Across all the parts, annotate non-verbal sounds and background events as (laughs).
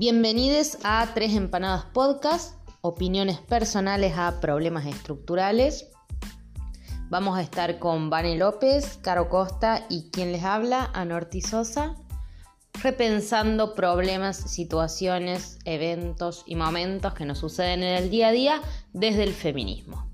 Bienvenidos a Tres Empanadas Podcast, opiniones personales a problemas estructurales. Vamos a estar con Vane López, Caro Costa y quien les habla, Anorti Sosa, repensando problemas, situaciones, eventos y momentos que nos suceden en el día a día desde el feminismo.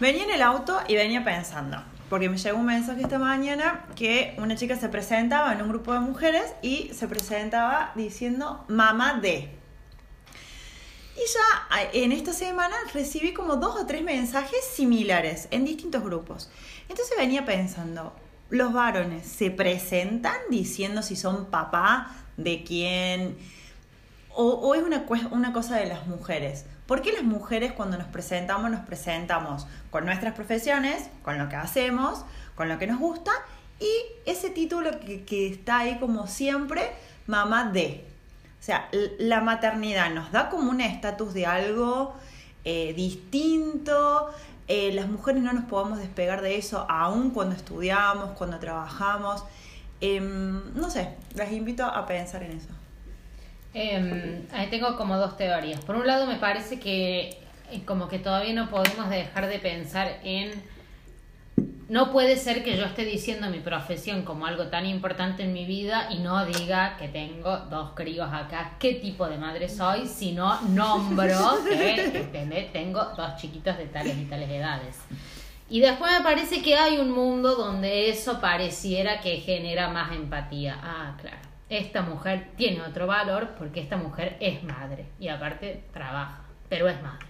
Venía en el auto y venía pensando, porque me llegó un mensaje esta mañana que una chica se presentaba en un grupo de mujeres y se presentaba diciendo mamá de. Y ya en esta semana recibí como dos o tres mensajes similares en distintos grupos. Entonces venía pensando, los varones se presentan diciendo si son papá de quién, o, es una, cosa de las mujeres. ¿Por qué las mujeres cuando nos presentamos nos presentamos con nuestras profesiones, con lo que hacemos, con lo que nos gusta y ese título que, está ahí como siempre, mamá de? O sea, la maternidad nos da como un estatus de algo eh, distinto, eh, las mujeres no nos podemos despegar de eso aún cuando estudiamos, cuando trabajamos. Em, no sé, las invito a pensar en eso. Eh, ahí tengo como dos teorías. Por un lado me parece que eh, como que todavía no podemos dejar de pensar en no puede ser que yo esté diciendo mi profesión como algo tan importante en mi vida y no diga que tengo dos críos acá, qué tipo de madre soy, sino nombro que tengo dos chiquitos de tales y tales edades. Y después me parece que hay un mundo donde eso pareciera que genera más empatía. Ah, claro esta mujer tiene otro valor porque esta mujer es madre y aparte trabaja, pero es madre.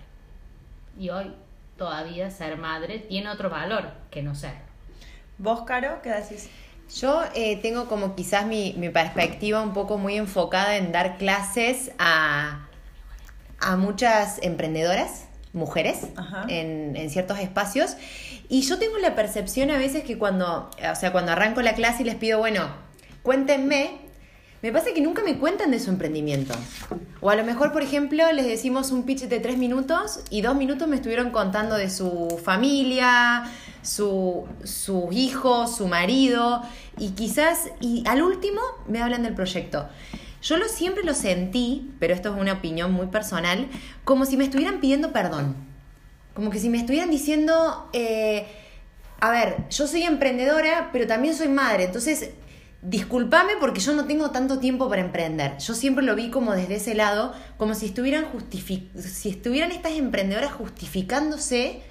Y hoy todavía ser madre tiene otro valor que no ser. ¿Vos, Caro, qué decís? Yo eh, tengo como quizás mi, perspectiva un poco muy enfocada en dar clases a, a muchas emprendedoras, mujeres, en, en, ciertos espacios. Y yo tengo la percepción a veces que cuando, o sea, cuando arranco la clase y les pido, bueno, cuéntenme me pasa que nunca me cuentan de su emprendimiento. O a lo mejor, por ejemplo, les decimos un pitch de tres minutos y dos minutos me estuvieron contando de su familia, su, sus hijos, su marido, y quizás, y al último me hablan del proyecto. Yo lo, siempre lo sentí, pero esto es una opinión muy personal, como si me estuvieran pidiendo perdón. Como que si me estuvieran diciendo, eh, a ver, yo soy emprendedora, pero también soy madre, entonces discúlpame porque yo no tengo tanto tiempo para emprender. Yo siempre lo vi como desde ese lado, como si estuvieran, si estuvieran estas emprendedoras justificándose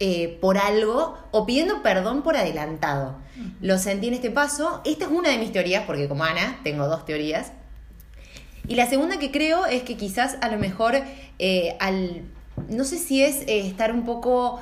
eh, por algo o pidiendo perdón por adelantado. Lo sentí en este paso. Esta es una de mis teorías, porque como Ana tengo dos teorías. Y la segunda que creo es que quizás a lo mejor eh, al... No sé si es eh, estar un poco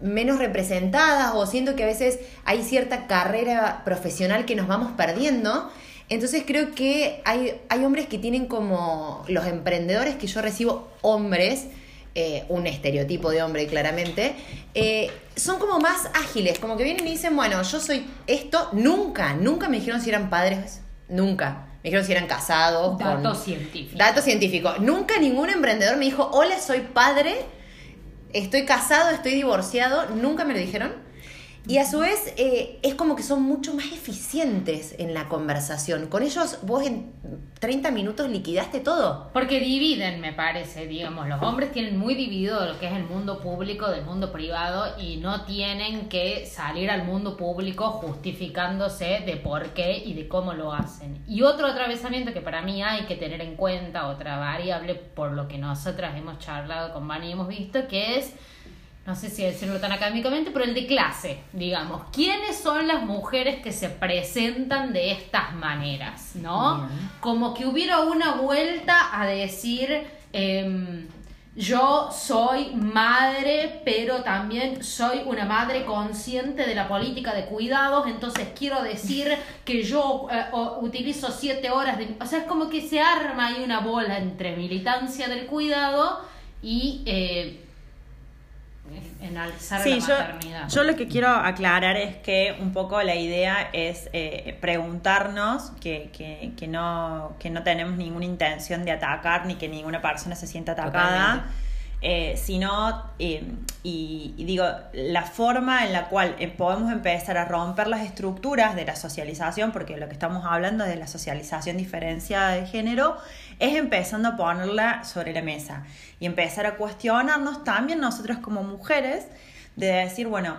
menos representadas o siento que a veces hay cierta carrera profesional que nos vamos perdiendo. Entonces creo que hay, hay hombres que tienen como los emprendedores que yo recibo, hombres, eh, un estereotipo de hombre claramente, eh, son como más ágiles, como que vienen y dicen, bueno, yo soy esto, nunca, nunca me dijeron si eran padres, nunca. Me dijeron si eran casados. Dato científico. Dato científico. Nunca ningún emprendedor me dijo, hola, soy padre estoy casado, estoy divorciado, nunca me lo dijeron. Y a su vez eh, es como que son mucho más eficientes en la conversación. Con ellos vos en 30 minutos liquidaste todo. Porque dividen, me parece, digamos, los hombres tienen muy dividido lo que es el mundo público del mundo privado y no tienen que salir al mundo público justificándose de por qué y de cómo lo hacen. Y otro atravesamiento que para mí hay que tener en cuenta, otra variable por lo que nosotras hemos charlado con Vani y hemos visto, que es no sé si decirlo tan académicamente, pero el de clase, digamos. ¿Quiénes son las mujeres que se presentan de estas maneras? ¿No? Como que hubiera una vuelta a decir, em, yo soy madre, pero también soy una madre consciente de la política de cuidados, entonces quiero decir (laughs) que yo eh, utilizo siete horas de... O sea, es como que se arma ahí una bola entre militancia del cuidado y... Eh, en alzar la maternidad. Yo, lo que quiero aclarar es que un poco la idea es eh, preguntarnos que, que, no, que no tenemos ninguna intención de atacar ni que ninguna persona se sienta atacada. eh, sino, eh, y, digo, la forma en la cual eh, podemos empezar a romper las estructuras de la socialización, porque lo que estamos hablando de la socialización diferenciada de género, es empezando a ponerla sobre la mesa y empezar a cuestionarnos también nosotros como mujeres, de decir, bueno,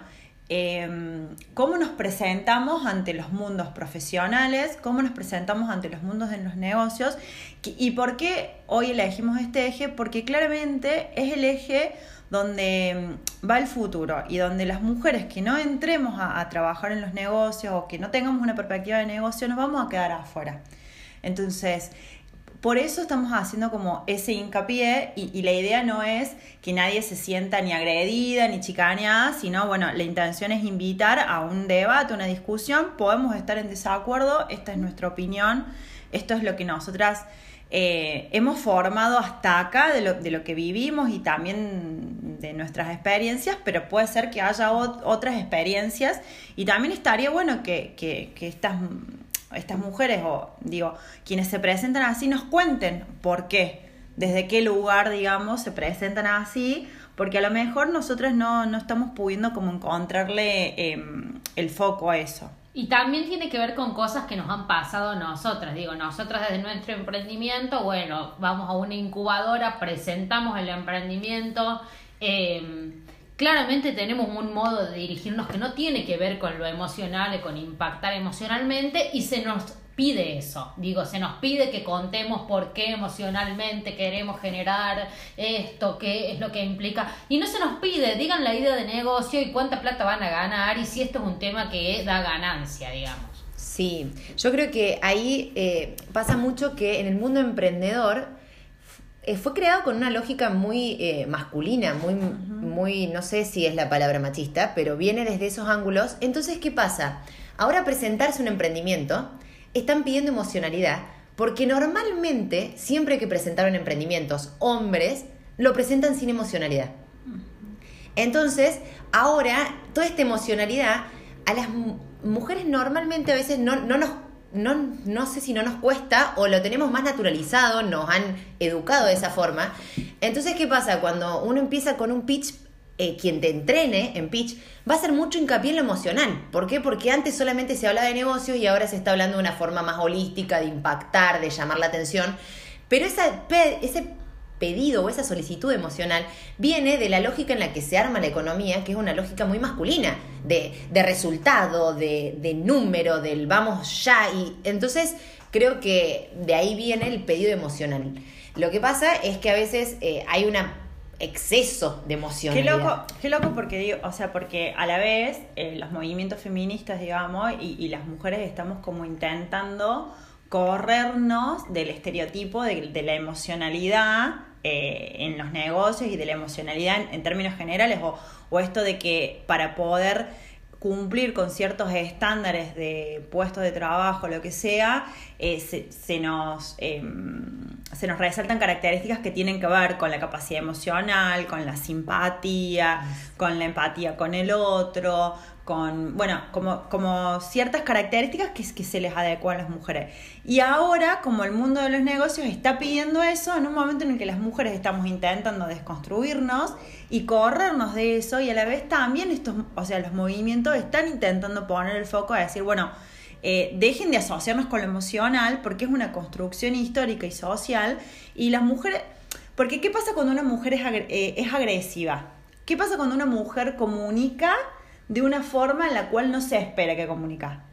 Em, cómo nos presentamos ante los mundos profesionales, cómo nos presentamos ante los mundos de los negocios y por qué hoy elegimos este eje, porque claramente es el eje donde em, va el futuro y donde las mujeres que no entremos a, a trabajar en los negocios o que no tengamos una perspectiva de negocio nos vamos a quedar afuera. Entonces, por eso estamos haciendo como ese hincapié y, la idea no es que nadie se sienta ni agredida ni chicaneada, sino, bueno, la intención es invitar a un debate, una discusión. Podemos estar en desacuerdo, esta es nuestra opinión, esto es lo que nosotras eh, hemos formado hasta acá de lo, de lo, que vivimos y también de nuestras experiencias, pero puede ser que haya otras experiencias y también estaría bueno que, que, que estas estas mujeres o digo, quienes se presentan así nos cuenten por qué, desde qué lugar, digamos, se presentan así, porque a lo mejor nosotros no, no estamos pudiendo como encontrarle em, el foco a eso. Y también tiene que ver con cosas que nos han pasado a nosotras. Digo, nosotras desde nuestro emprendimiento, bueno, vamos a una incubadora, presentamos el emprendimiento. Eh, claramente tenemos un modo de dirigirnos que no tiene que ver con lo emocional con impactar emocionalmente y se nos pide eso, digo, se nos pide que contemos por qué emocionalmente queremos generar esto, qué es lo que implica, y no se nos pide, digan la idea de negocio y cuánta plata van a ganar y si esto es un tema que da ganancia, digamos. Sí, yo creo que ahí eh, pasa mucho que en el mundo emprendedor eh, fue creado con una lógica muy eh, masculina, muy, muy, no sé si es la palabra machista, pero viene desde esos ángulos. Entonces, ¿qué pasa? Ahora presentarse un emprendimiento, están pidiendo emocionalidad, porque normalmente, siempre que presentaron emprendimientos, hombres lo presentan sin emocionalidad. Entonces, ahora, toda esta emocionalidad, a las mujeres normalmente a veces no, no nos no, no sé si no nos cuesta o lo tenemos más naturalizado, nos han educado de esa forma. Entonces, ¿qué pasa? Cuando uno empieza con un pitch, eh, quien te entrene en pitch va a hacer mucho hincapié en lo emocional. ¿Por qué? Porque antes solamente se hablaba de negocios y ahora se está hablando de una forma más holística, de impactar, de llamar la atención. Pero esa, ese pedido o esa solicitud emocional viene de la lógica en la que se arma la economía, que es una lógica muy masculina, de, de resultado, de, de, número, del vamos ya. Y entonces creo que de ahí viene el pedido emocional. Lo que pasa es que a veces eh, hay un exceso de emoción. Qué loco, qué loco porque digo, o sea, porque a la vez eh, los movimientos feministas, digamos, y, y las mujeres estamos como intentando corrernos del estereotipo de, de la emocionalidad eh, en los negocios y de la emocionalidad en, términos generales, o, o, esto de que para poder cumplir con ciertos estándares de puestos de trabajo, lo que sea, eh, se, se, nos, em, se nos resaltan características que tienen que ver con la capacidad emocional, con la simpatía, con la empatía con el otro, con, bueno, como, como ciertas características que, que se les adecuan a las mujeres. Y ahora, como el mundo de los negocios está pidiendo eso, en un momento en el que las mujeres estamos intentando desconstruirnos y corrernos de eso, y a la vez también estos, o sea, los movimientos están intentando poner el foco a decir, bueno, eh, dejen de asociarnos con lo emocional, porque es una construcción histórica y social, y las mujeres, porque ¿qué pasa cuando una mujer es, eh, es agresiva? ¿Qué pasa cuando una mujer comunica? De una forma en la cual no se espera que comunicar.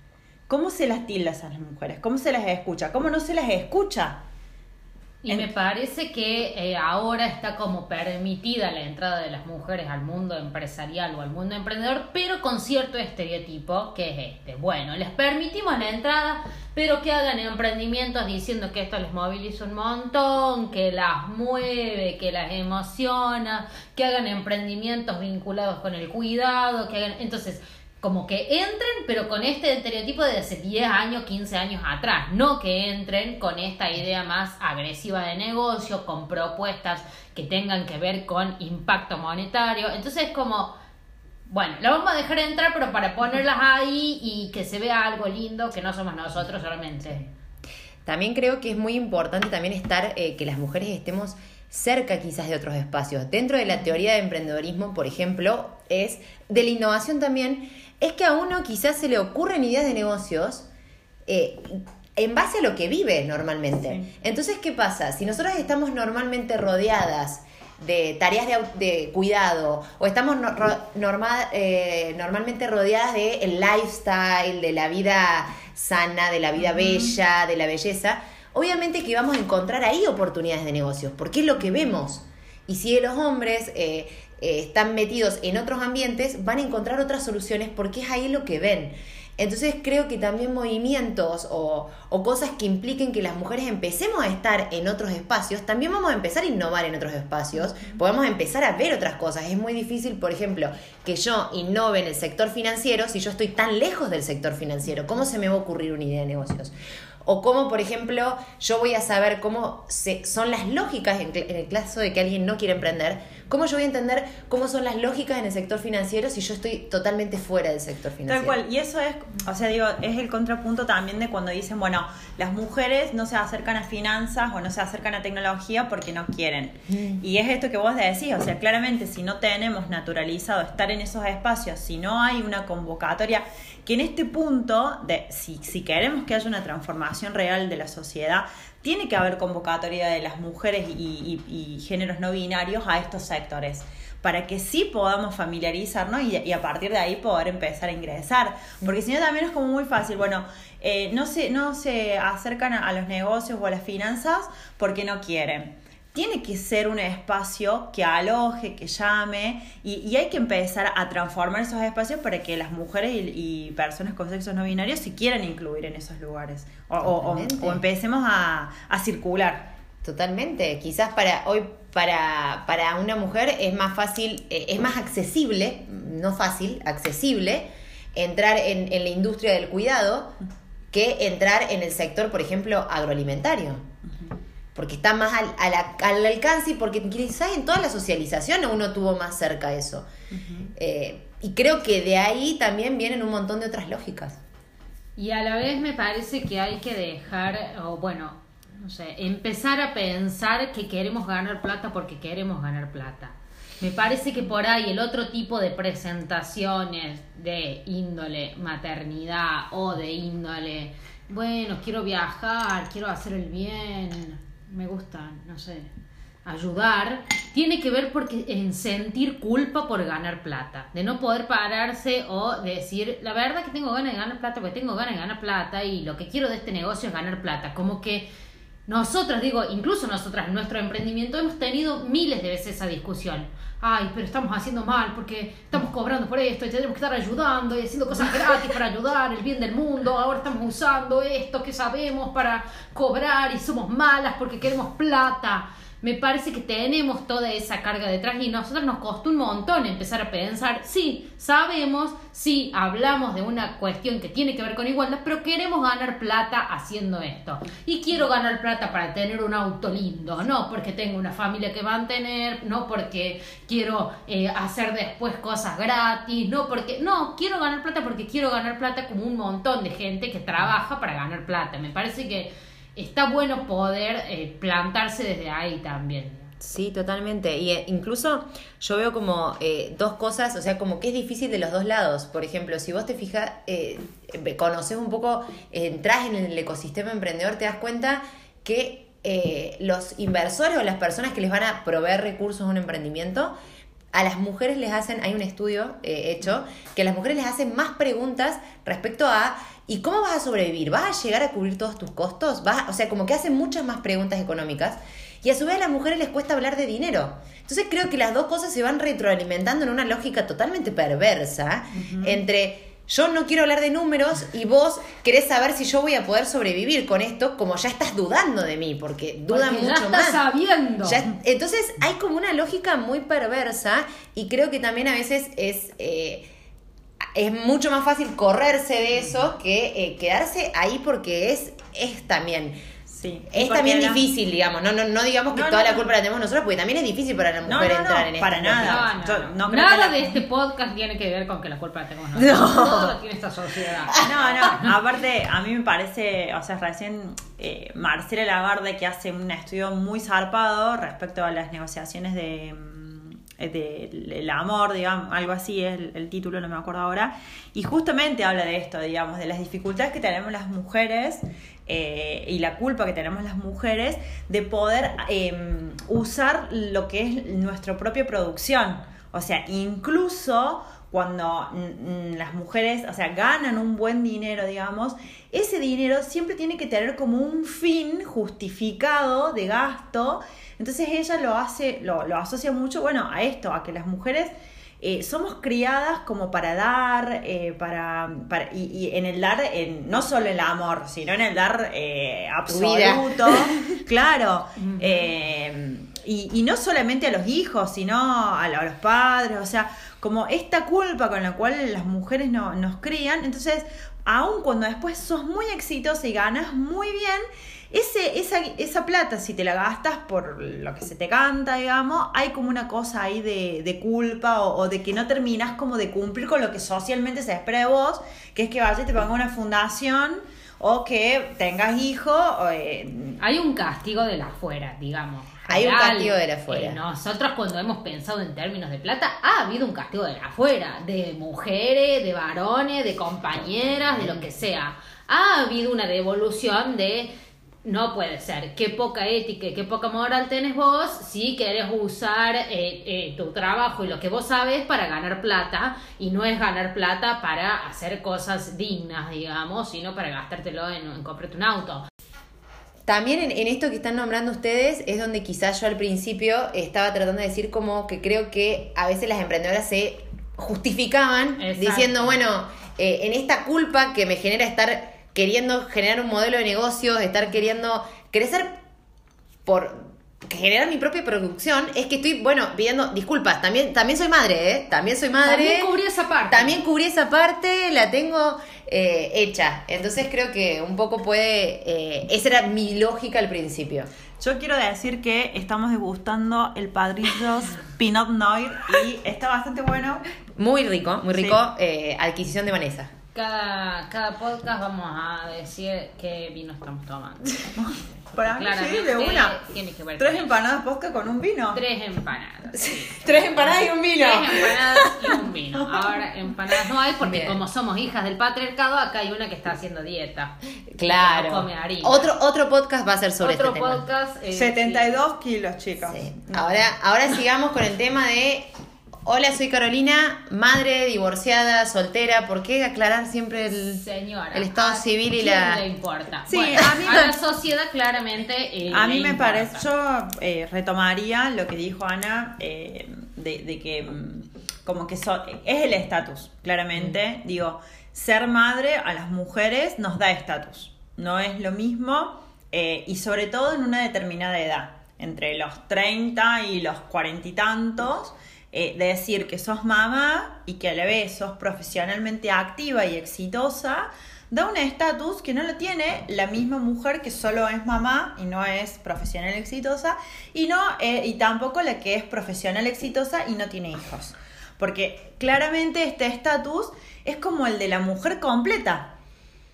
¿Cómo se las tildas a las mujeres? ¿Cómo se las escucha? ¿Cómo no se las escucha? Y me parece que eh, ahora está como permitida la entrada de las mujeres al mundo empresarial o al mundo emprendedor, pero con cierto estereotipo, que es este. Bueno, les permitimos la entrada, pero que hagan emprendimientos diciendo que esto les moviliza un montón, que las mueve, que las emociona, que hagan emprendimientos vinculados con el cuidado, que hagan... Entonces, como que entren, pero con este estereotipo de hace 10 años, 15 años atrás, no que entren con esta idea más agresiva de negocio, con propuestas que tengan que ver con impacto monetario. Entonces, como, bueno, la vamos a dejar entrar, pero para ponerlas ahí y que se vea algo lindo, que no somos nosotros solamente. También creo que es muy importante también estar, eh, que las mujeres estemos cerca quizás de otros espacios. Dentro de la teoría de emprendedorismo, por ejemplo, es de la innovación también, es que a uno quizás se le ocurren ideas de negocios eh, en base a lo que vive normalmente. Entonces, ¿qué pasa? Si nosotros estamos normalmente rodeadas de tareas de, cuidado o estamos eh, normalmente rodeadas de el lifestyle, de la vida sana, de la vida bella, de la belleza, obviamente que vamos a encontrar ahí oportunidades de negocios, porque es lo que vemos. Y si los hombres eh, eh, están metidos en otros ambientes, van a encontrar otras soluciones porque es ahí lo que ven. Entonces creo que también movimientos o, cosas que impliquen que las mujeres empecemos a estar en otros espacios, también vamos a empezar a innovar en otros espacios, podemos empezar a ver otras cosas. Es muy difícil, por ejemplo, que yo innove en el sector financiero si yo estoy tan lejos del sector financiero. ¿Cómo se me va a ocurrir una idea de negocios? O cómo, por ejemplo, yo voy a saber cómo se, son las lógicas en, en, el caso de que alguien no quiere emprender, ¿Cómo yo voy a entender cómo son las lógicas en el sector financiero si yo estoy totalmente fuera del sector financiero? Tal cual, y eso es, o sea, digo, es el contrapunto también de cuando dicen, bueno, las mujeres no se acercan a finanzas o no se acercan a tecnología porque no quieren. Mm. Y es esto que vos decís, o sea, claramente si no tenemos naturalizado estar en esos espacios, si no hay una convocatoria, que en este punto, de si, si queremos que haya una transformación real de la sociedad, tiene que haber convocatoria de las mujeres y, géneros no binarios a estos sectores para que sí podamos familiarizarnos y, a partir de ahí poder empezar a ingresar. Porque si no también es como muy fácil, bueno, eh, no, se, no se acercan a los negocios o a las finanzas porque no quieren tiene que ser un espacio que aloje, que llame, y, hay que empezar a transformar esos espacios para que las mujeres y, personas con sexos no binarios se quieran incluir en esos lugares. O, empecemos a, circular. Totalmente. Quizás para hoy, para, para una mujer es más fácil, eh, es más accesible, no fácil, accesible, entrar en, en la industria del cuidado que entrar en el sector, por ejemplo, agroalimentario porque está más al, al, alcance y porque quizás en toda la socialización uno tuvo más cerca eso. Eh, y creo que de ahí también vienen un montón de otras lógicas. Y a la vez me parece que hay que dejar, o bueno, no sé, empezar a pensar que queremos ganar plata porque queremos ganar plata. Me parece que por ahí el otro tipo de presentaciones de índole maternidad o de índole, bueno, quiero viajar, quiero hacer el bien, me gusta, no sé, ayudar, tiene que ver porque en sentir culpa por ganar plata, de no poder pararse o decir, la verdad que tengo ganas de ganar plata, porque tengo ganas de ganar plata y lo que quiero de este negocio es ganar plata, como que nosotras, digo, incluso nosotras en nuestro emprendimiento hemos tenido miles de veces esa discusión. Ay, pero estamos haciendo mal porque estamos cobrando por esto y tenemos que estar ayudando y haciendo cosas (laughs) gratis para ayudar el bien del mundo. Ahora estamos usando esto que sabemos para cobrar y somos malas porque queremos plata me parece que tenemos toda esa carga detrás y a nosotros nos costó un montón empezar a pensar, sí, sabemos, sí, hablamos de una cuestión que tiene que ver con igualdad, pero queremos ganar plata haciendo esto. Y quiero ganar plata para tener un auto lindo, no porque tengo una familia que mantener, no porque quiero eh, hacer después cosas gratis, no porque, no, quiero ganar plata porque quiero ganar plata como un montón de gente que trabaja para ganar plata. Me parece que está bueno poder eh, plantarse desde ahí también. Sí, totalmente. Y eh, incluso yo veo como eh, dos cosas, o sea, como que es difícil de los dos lados. Por ejemplo, si vos te fijas, conoces un poco, entras en el ecosistema emprendedor, te das cuenta que los inversores o las personas que les van a proveer recursos a un emprendimiento, a las mujeres les hacen, hay un estudio hecho, que a las mujeres les hacen más preguntas respecto a ¿Y cómo vas a sobrevivir? ¿Vas a llegar a cubrir todos tus costos? ¿Vas, o sea, como que hacen muchas más preguntas económicas. Y a su vez a las mujeres les cuesta hablar de dinero. Entonces creo que las dos cosas se van retroalimentando en una lógica totalmente perversa entre yo no quiero hablar de números y vos querés saber si yo voy a poder sobrevivir con esto, como ya estás dudando de mí, porque dudan mucho ya estás sabiendo. entonces hay como una lógica muy perversa y creo que también a veces es... Eh, es mucho más fácil correrse de eso que eh, quedarse ahí porque es, es también Sí. Es también difícil, digamos. No, no, no digamos que No, toda no, la no. culpa la tenemos nosotros, porque también es difícil para la mujer no, no, entrar en para esto. nada. No, no creo Nada que la- de este podcast tiene que ver con que la culpa la tenemos nosotros. No. Todo tiene esta sociedad. (laughs) No, no, aparte a mí me parece, o sea, recién eh, Marcela Lagarde que hace un estudio muy zarpado respecto a las negociaciones de mm, de- el amor, digamos, algo así es el, título, no me acuerdo ahora, y justamente habla de esto, digamos, de las dificultades que tenemos las mujeres eh, y la culpa que tenemos las mujeres de poder eh, usar lo que es nuestra propia producción. O sea, incluso cuando mm, mm, las mujeres, o sea, ganan un buen dinero, digamos, ese dinero siempre tiene que tener como un fin justificado de gasto. Entonces ella lo hace, lo, lo asocia mucho, bueno, a esto, a que las mujeres eh, somos criadas como para dar, eh, para, para- y, y en el dar, en, no solo el amor, sino en el dar eh, absoluto, (laughs) claro. eh, y, y no solamente a los hijos, sino a, a los padres, o sea, como esta culpa con la cual las mujeres no, nos crían, entonces, aun cuando después sos muy exitosa y ganas muy bien, ese, esa, esa plata, si te la gastas por lo que se te canta, digamos, hay como una cosa ahí de, de culpa o, de que no terminas como de cumplir con lo que socialmente se espera de vos, que es que vayas y te ponga una fundación o que tengas hijos. o, eh, Hay un castigo de la afuera, digamos. Hay un castigo de la afuera. Eh, nosotros cuando hemos pensado en términos de plata, ha habido un castigo de la afuera, de mujeres, de varones, de compañeras, de lo que sea. Ha habido una devolución de no puede ser, qué poca ética y qué poca moral tenés vos si querés usar eh, eh, tu trabajo y lo que vos sabes para ganar plata y no es ganar plata para hacer cosas dignas, digamos, sino para gastártelo en, en comprarte un auto. También en, en esto que están nombrando ustedes es donde quizás yo al principio estaba tratando de decir como que creo que a veces las emprendedoras se justificaban Exacto. diciendo, bueno, eh, en esta culpa que me genera estar queriendo generar un modelo de negocios, estar queriendo crecer por generar mi propia producción, es que estoy, bueno, pidiendo disculpas, también, también soy madre, ¿eh? También soy madre. También cubrí esa parte. También cubrí esa parte, la tengo eh, hecha. Entonces creo que un poco puede... eh, esa era mi lógica al principio. Yo quiero decir que estamos degustando el Padrillos (laughs) Pinot Noir y está bastante bueno. Muy rico, muy Sí. rico. eh, adquisición de Vanessa. Cada, cada podcast vamos a decir qué vino estamos tomando. (laughs) Para mí sí, de una. tiene que ver Tres empanadas posca con un vino. Tres empanadas. (laughs) sí. Tres empanadas y un vino. Tres empanadas y un vino. (laughs) Ahora empanadas no hay porque Bien. como somos hijas del patriarcado, acá hay una que está haciendo dieta. Claro. No come harina. Otro, otro podcast va a ser sobre Otro este tema. podcast. eh, 72 kilos, chicos. Sí. Ahora, ahora sigamos con el tema de. Hola, soy Carolina, madre, divorciada, soltera. ¿Por qué aclarar siempre el, Señora, el estado ¿a civil y la. le importa? Sí, Bueno, a mí a me- la sociedad claramente. eh, A mí me importa. parece, yo eh, retomaría lo que dijo Ana, eh, de, de que mm, como que so- es el estatus, claramente. Digo, ser madre a las mujeres nos da estatus. No es lo mismo eh, y sobre todo en una determinada edad, entre los 30 y los 40 y tantos. Eh, de decir que sos mamá y que a la vez sos profesionalmente activa y exitosa, da un estatus que no lo tiene la misma mujer que solo es mamá y no es profesional exitosa y no eh, y tampoco la que es profesional exitosa y no tiene hijos porque claramente este estatus es como el de la mujer completa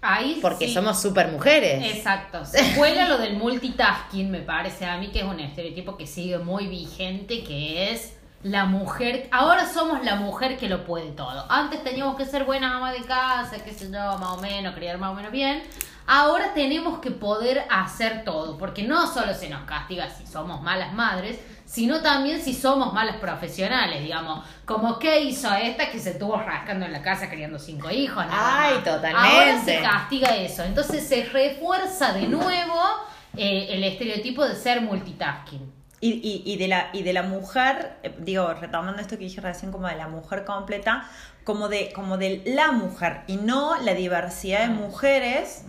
Ahí Porque sí. somos super mujeres. Exacto. (laughs) Se cuela lo del multitasking, me parece a mí que es un estereotipo que sigue muy vigente, que es la mujer. Ahora somos la mujer que lo puede todo. Antes teníamos que ser buena ama de casa, qué sé yo, más o menos, criar más o menos bien. Ahora tenemos que poder hacer todo, porque no solo se nos castiga si somos malas madres, sino también si somos malas profesionales, digamos. Como qué hizo esta que se estuvo rascando en la casa criando cinco hijos. nada Ay, más. totalmente. Ahora se castiga eso. Entonces se refuerza de nuevo eh, el estereotipo de ser multitasking. Y, y, y, de la, y de la mujer, eh, digo, retomando esto que dije recién, como de la mujer completa, como de, como de la mujer y no la diversidad de mujeres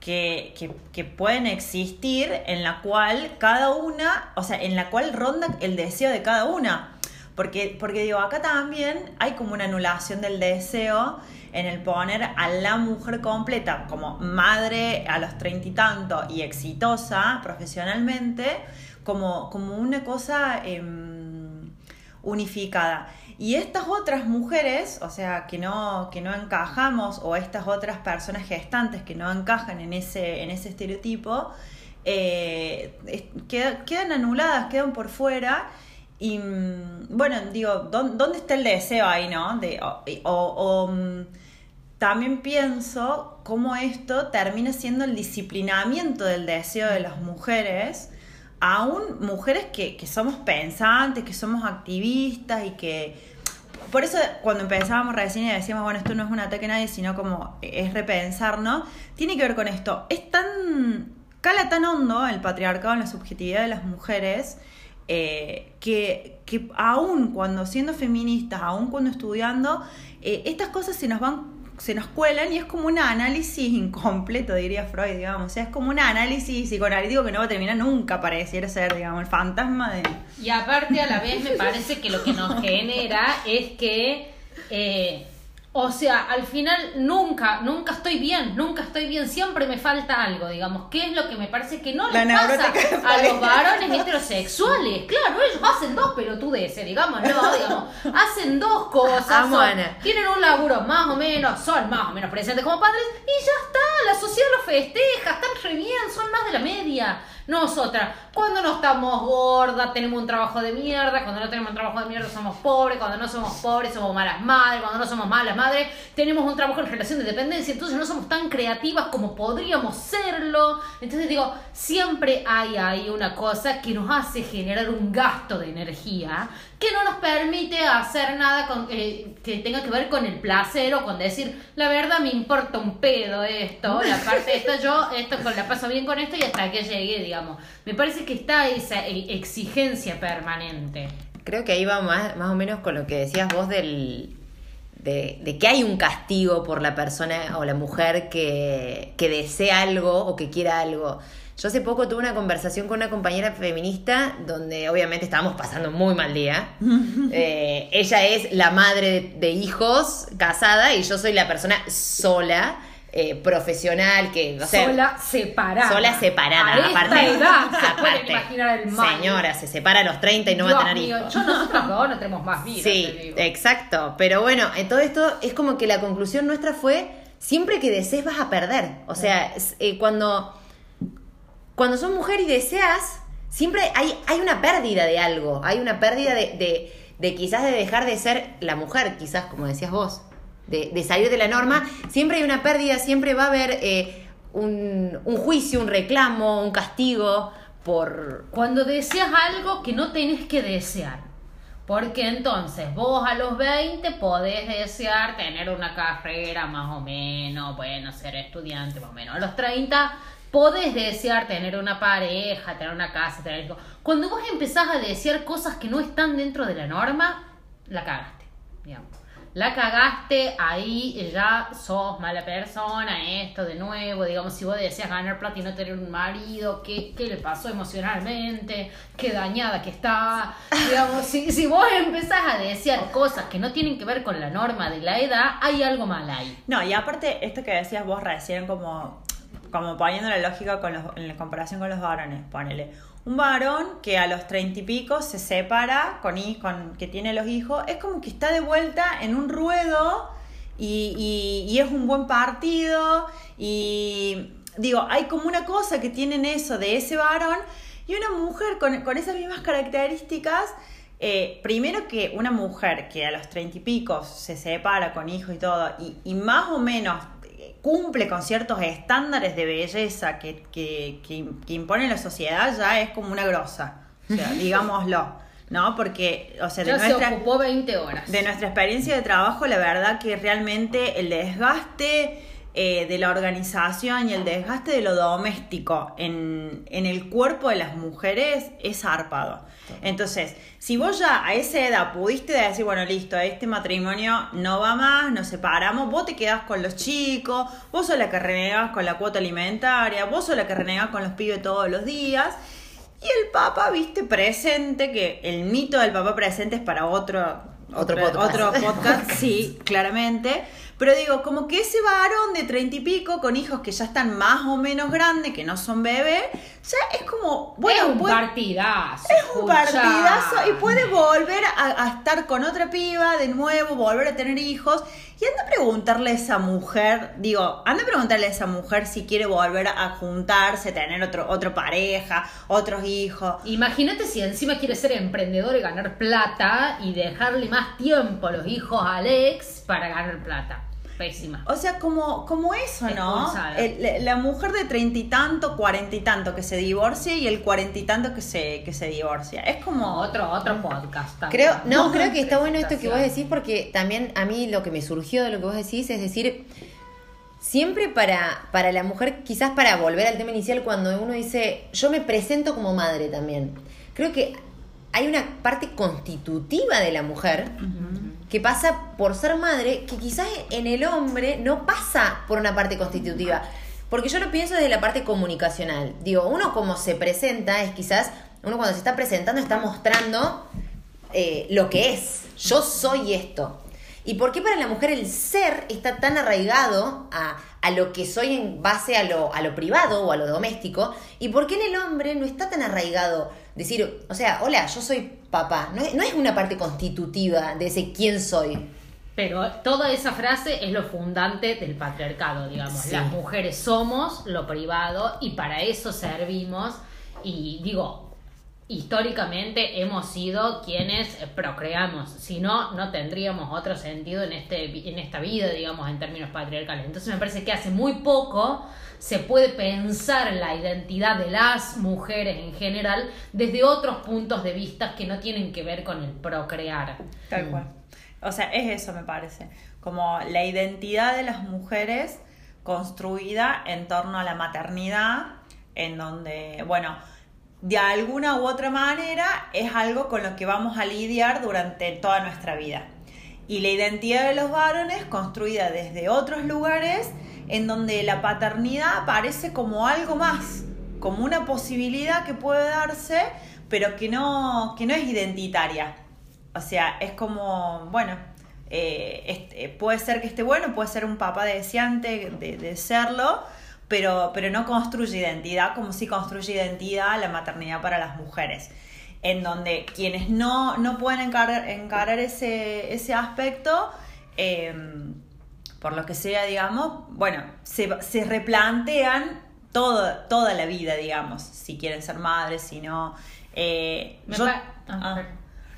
que, que, que pueden existir en la cual cada una, o sea, en la cual ronda el deseo de cada una. Porque, porque digo, acá también hay como una anulación del deseo en el poner a la mujer completa como madre a los treinta y tanto y exitosa profesionalmente como, como una cosa em, unificada. Y estas otras mujeres, o sea, que no, que no encajamos, o estas otras personas gestantes que no encajan en ese, en ese estereotipo, eh, quedan anuladas, quedan por fuera. Y mm, bueno, digo, ¿dónde está el deseo ahí, no? De, o, mm, también pienso cómo esto termina siendo el disciplinamiento del deseo de las mujeres aún mujeres que, que somos pensantes, que somos activistas y que... Por eso cuando empezábamos recién y decíamos, bueno, esto no es un ataque a nadie, sino como es repensar, ¿no? Tiene que ver con esto. Es tan... Cala tan hondo el patriarcado en la subjetividad de las mujeres eh, que, que aún cuando siendo feministas, aún cuando estudiando, eh, estas cosas se nos van se nos cuelan y es como un análisis incompleto, diría Freud, digamos. O sea, es como un análisis psicoanalítico que no va a terminar nunca, pareciera ser, digamos, el fantasma de... Y aparte, a la vez, me parece que lo que nos genera es que... Eh, o sea, al final nunca, nunca estoy bien, nunca estoy bien, siempre me falta algo, digamos. ¿Qué es lo que me parece que no le pasa a los varones heterosexuales? Claro, ellos hacen dos pelotudeces, digamos, no, (laughs) digamos. Hacen dos cosas, tienen un laburo más o menos, son más o menos presentes como padres y ya está, la sociedad los festeja, están re bien, son más de la media. Nosotras, cuando no estamos gordas, tenemos un trabajo de mierda, cuando no tenemos un trabajo de mierda somos pobres, cuando no somos pobres somos malas madres, cuando no somos malas madres tenemos un trabajo en relación de dependencia, entonces no somos tan creativas como podríamos serlo. Entonces digo, siempre hay ahí una cosa que nos hace generar un gasto de energía que no nos permite hacer nada con, eh, que tenga que ver con el placer o con decir, la verdad me importa un pedo esto, la parte esta yo, esto la paso bien con esto y hasta que llegué, digamos. Me parece que está esa e, exigencia permanente. Creo que ahí va más, más o menos con lo que decías vos del, de, de, que hay un castigo por la persona o la mujer que, que desea algo o que quiera algo. Yo hace poco tuve una conversación con una compañera feminista donde obviamente estábamos pasando muy mal día. (laughs) Eh, ella es la madre de, hijos, casada, y yo soy la persona sola. Eh, profesional que sola separada. sola separada a aparte, edad se imaginar el mal. señora se separa a los 30 y no va a tener hijos. yo nosotros dos no tenemos más vida sí exacto pero bueno en todo esto es como que la conclusión nuestra fue siempre que desees vas a perder o sea eh, cuando cuando sos mujer y deseas, siempre hay, hay una pérdida de algo, hay una pérdida de, de, quizás de dejar de ser la mujer, quizás como decías vos, de, salir de la norma, siempre hay una pérdida, siempre va a haber eh, un, un juicio, un reclamo, un castigo por... Cuando deseas algo que no tenés que desear. Porque entonces vos a los 20 podés desear tener una carrera más o menos, bueno, ser estudiante más o menos. A los 30 podés desear tener una pareja, tener una casa, tener algo. Cuando vos empezás a desear cosas que no están dentro de la norma, la cagaste, digamos. La cagaste, ahí ya sos mala persona, esto de nuevo, digamos, si vos deseas ganar plata y no tener un marido, ¿qué, qué le pasó emocionalmente? ¿Qué dañada que está? Digamos, si, si vos empezás a desear cosas que no tienen que ver con la norma de la edad, hay algo mal ahí. No, y aparte, esto que decías vos recién como como poniendo la lógica con en la comparación con los varones, ponele. Un varón que a los treinta y pico se separa con, con que tiene los hijos, es como que está de vuelta en un ruedo y, es un buen partido y digo, hay como una cosa que tienen eso de ese varón y una mujer con, esas mismas características. Eh, primero que una mujer que a los treinta y pico se separa con hijos y todo, y más o menos cumple con ciertos estándares de belleza que, que, que, impone la sociedad, ya es como una grosa. O sea, (laughs) digámoslo. ¿no? Porque, o sea, de nuestra, se ocupó 20 horas. De nuestra experiencia de trabajo, la verdad que realmente el desgaste eh, de la organización y el desgaste de lo doméstico en, en el cuerpo de las mujeres es zarpado. Entonces, si vos ya a esa edad pudiste decir, bueno, listo, este matrimonio no va más, nos separamos, vos te quedás con los chicos, vos sos la que renegas con la cuota alimentaria, vos sos la que renegas con los pibes todos los días, Y el Papa, viste, presente, que el mito del Papa presente es para otro, otro, podcast. Otro (laughs) podcast, sí, claramente. Pero digo, como que ese varón de treinta y pico, con hijos que ya están más o menos grandes, que no son bebés, ya es como, bueno, es un partidazo. Es un partidazo y puede volver a, estar con otra piba de nuevo, volver a tener hijos. Y anda a preguntarle a esa mujer, digo, anda a preguntarle a esa mujer si quiere volver a juntarse, tener otro, otra pareja, otros hijos. Imagínate si encima quiere ser emprendedor y ganar plata y dejarle más tiempo a los hijos a Alex para ganar plata. Pésima. O sea, como, como eso, ¿no? la mujer de treinta y tanto, cuarenta y tanto que se divorcia y el cuarenta y tanto que se, que se divorcia. Es como... Otro, otro podcast. Creo, no, creo que está bueno esto que vos decís porque también a mí lo que me surgió de lo que vos decís es decir, siempre para, para la mujer, quizás para volver al tema inicial, cuando uno dice, yo me presento como madre también. Creo que hay una parte constitutiva de la mujer que pasa por ser madre, que quizás en el hombre no pasa por una parte constitutiva. Porque yo lo pienso desde la parte comunicacional. Digo, uno como se presenta es quizás, uno cuando se está presentando está mostrando eh, lo que es. Yo soy esto. ¿Y por qué para la mujer el ser está tan arraigado a, a lo que soy en base a lo, a lo privado o a lo doméstico? ¿Y por qué en el hombre no está tan arraigado decir, o sea, hola, yo soy papá. No es, no es una parte constitutiva de ese quién soy. Pero toda esa frase es lo fundante del patriarcado, digamos. Las mujeres somos lo privado y para eso servimos. Y digo, históricamente hemos sido quienes procreamos. Si no, no tendríamos otro sentido en, este, en esta vida, digamos, en términos patriarcales. Entonces me parece que hace muy poco se puede pensar la identidad de las mujeres en general desde otros puntos de vista que no tienen que ver con el procrear. Tal cual. O sea, es eso me parece. Como la identidad de las mujeres construida en torno a la maternidad, en donde, bueno, de alguna u otra manera es algo con lo que vamos a lidiar durante toda nuestra vida. Y la identidad de los varones construida desde otros lugares en donde la paternidad aparece como algo más, como una posibilidad que puede darse, pero que no, que no es identitaria. O sea, es como, bueno, eh, este, puede ser que esté bueno, puede ser un papá deseante de, de serlo, pero, pero no construye identidad como si construye identidad la maternidad para las mujeres. En donde quienes no, no pueden encarar, encarar ese, ese aspecto, eh, por lo que sea, digamos, bueno, se, se replantean todo, toda la vida, digamos, si quieren ser madres, si no. Eh, ah, ah.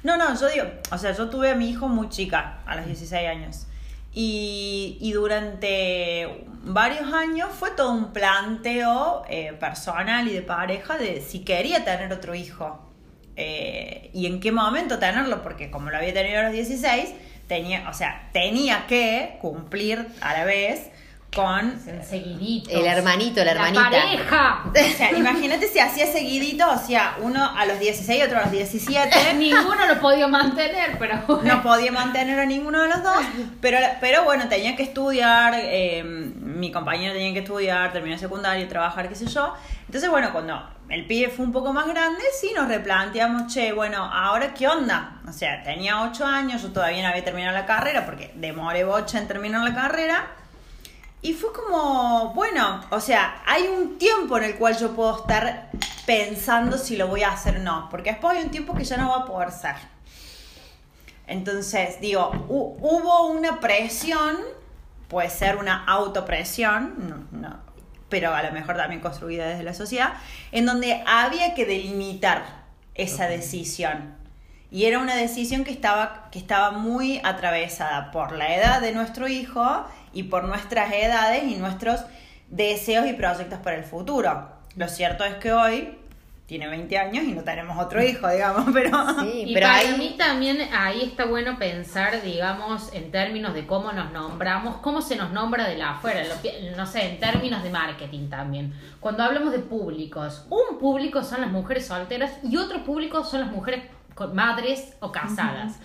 no, no, yo digo, o sea, yo tuve a mi hijo muy chica, a los 16 años. Y, y durante varios años fue todo un planteo eh, personal y de pareja de si quería tener otro hijo. Eh, y en qué momento tenerlo, porque como lo había tenido a los 16, tenía, o sea, tenía que cumplir a la vez con El hermanito, la hermanita. La pareja. (laughs) O sea, imagínate si hacía seguidito, o sea, uno a los 16 y otro a los 17. (laughs) ninguno lo podía mantener, pero No podía mantener a ninguno de los dos, pero, pero bueno, tenía que estudiar, eh, mi compañero tenía que estudiar, terminar secundario, trabajar, qué sé yo. Entonces, bueno, cuando el pibe fue un poco más grande, sí nos replanteamos, che, bueno, ahora qué onda. O sea, tenía 8 años, yo todavía no había terminado la carrera porque demoré bocha en terminar la carrera. Y fue como, bueno, o sea, hay un tiempo en el cual yo puedo estar pensando si lo voy a hacer o no, porque después hay un tiempo que ya no va a poder ser. Entonces, digo, hubo una presión, puede ser una autopresión, no, pero a lo mejor también construida desde la sociedad, en donde había que delimitar esa decisión. Y era una decisión que estaba, que estaba muy atravesada por la edad de nuestro hijo y por nuestras edades y nuestros deseos y proyectos para el futuro. Lo cierto es que hoy tiene 20 años y no tenemos otro hijo, (laughs) digamos, pero... Sí, y para mí también ahí está bueno pensar, digamos, en términos de cómo nos nombramos, cómo se nos nombra de la afuera, no sé, en términos de marketing también. Cuando hablamos de públicos, un público son las mujeres solteras y otro público son las mujeres madres o casadas.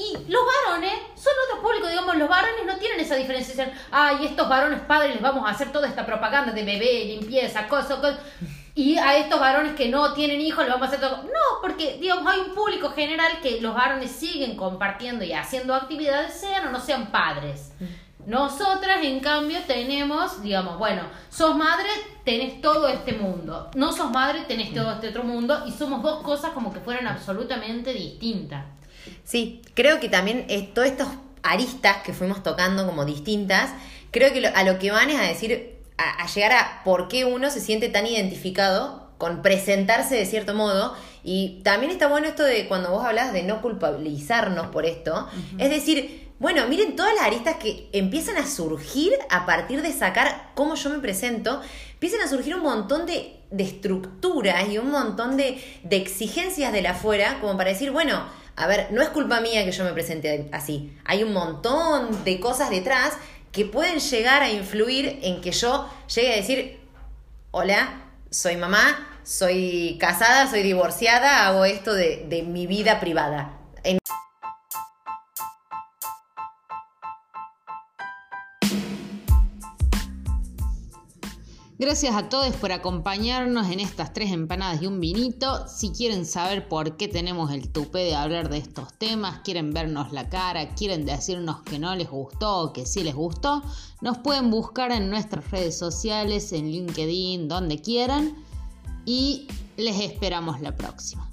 Y los varones son otro público, digamos, los varones no tienen esa diferenciación. Ay, estos varones padres les vamos a hacer toda esta propaganda de bebé, limpieza, cosas, cosas. y a estos varones que no tienen hijos les vamos a hacer todo. No, porque digamos hay un público general que los varones siguen compartiendo y haciendo actividades, sean o no sean padres. Nosotras, en cambio, tenemos, digamos, bueno, sos madre, tenés todo este mundo. No sos madre, tenés todo este otro mundo. Y somos dos cosas como que fueran absolutamente distintas. Sí, creo que también es, todas estas aristas que fuimos tocando como distintas, creo que a lo que van es a decir, a, llegar a por qué uno se siente tan identificado con presentarse de cierto modo. Y también está bueno esto de cuando vos hablas de no culpabilizarnos por esto. Es decir, bueno, miren todas las aristas que empiezan a surgir a partir de sacar cómo yo me presento. Empiezan a surgir un montón de, de estructuras y un montón de, de exigencias de la afuera como para decir, bueno, a ver, no es culpa mía que yo me presente así. Hay un montón de cosas detrás que pueden llegar a influir en que yo llegue a decir, hola, soy mamá, soy casada, soy divorciada, hago esto de, de mi vida privada. Gracias a todos por acompañarnos en estas tres empanadas y un vinito. Si quieren saber por qué tenemos el tupé de hablar de estos temas, quieren vernos la cara, quieren decirnos que no les gustó o que sí les gustó, nos pueden buscar en nuestras redes sociales, en LinkedIn, donde quieran. Y les esperamos la próxima.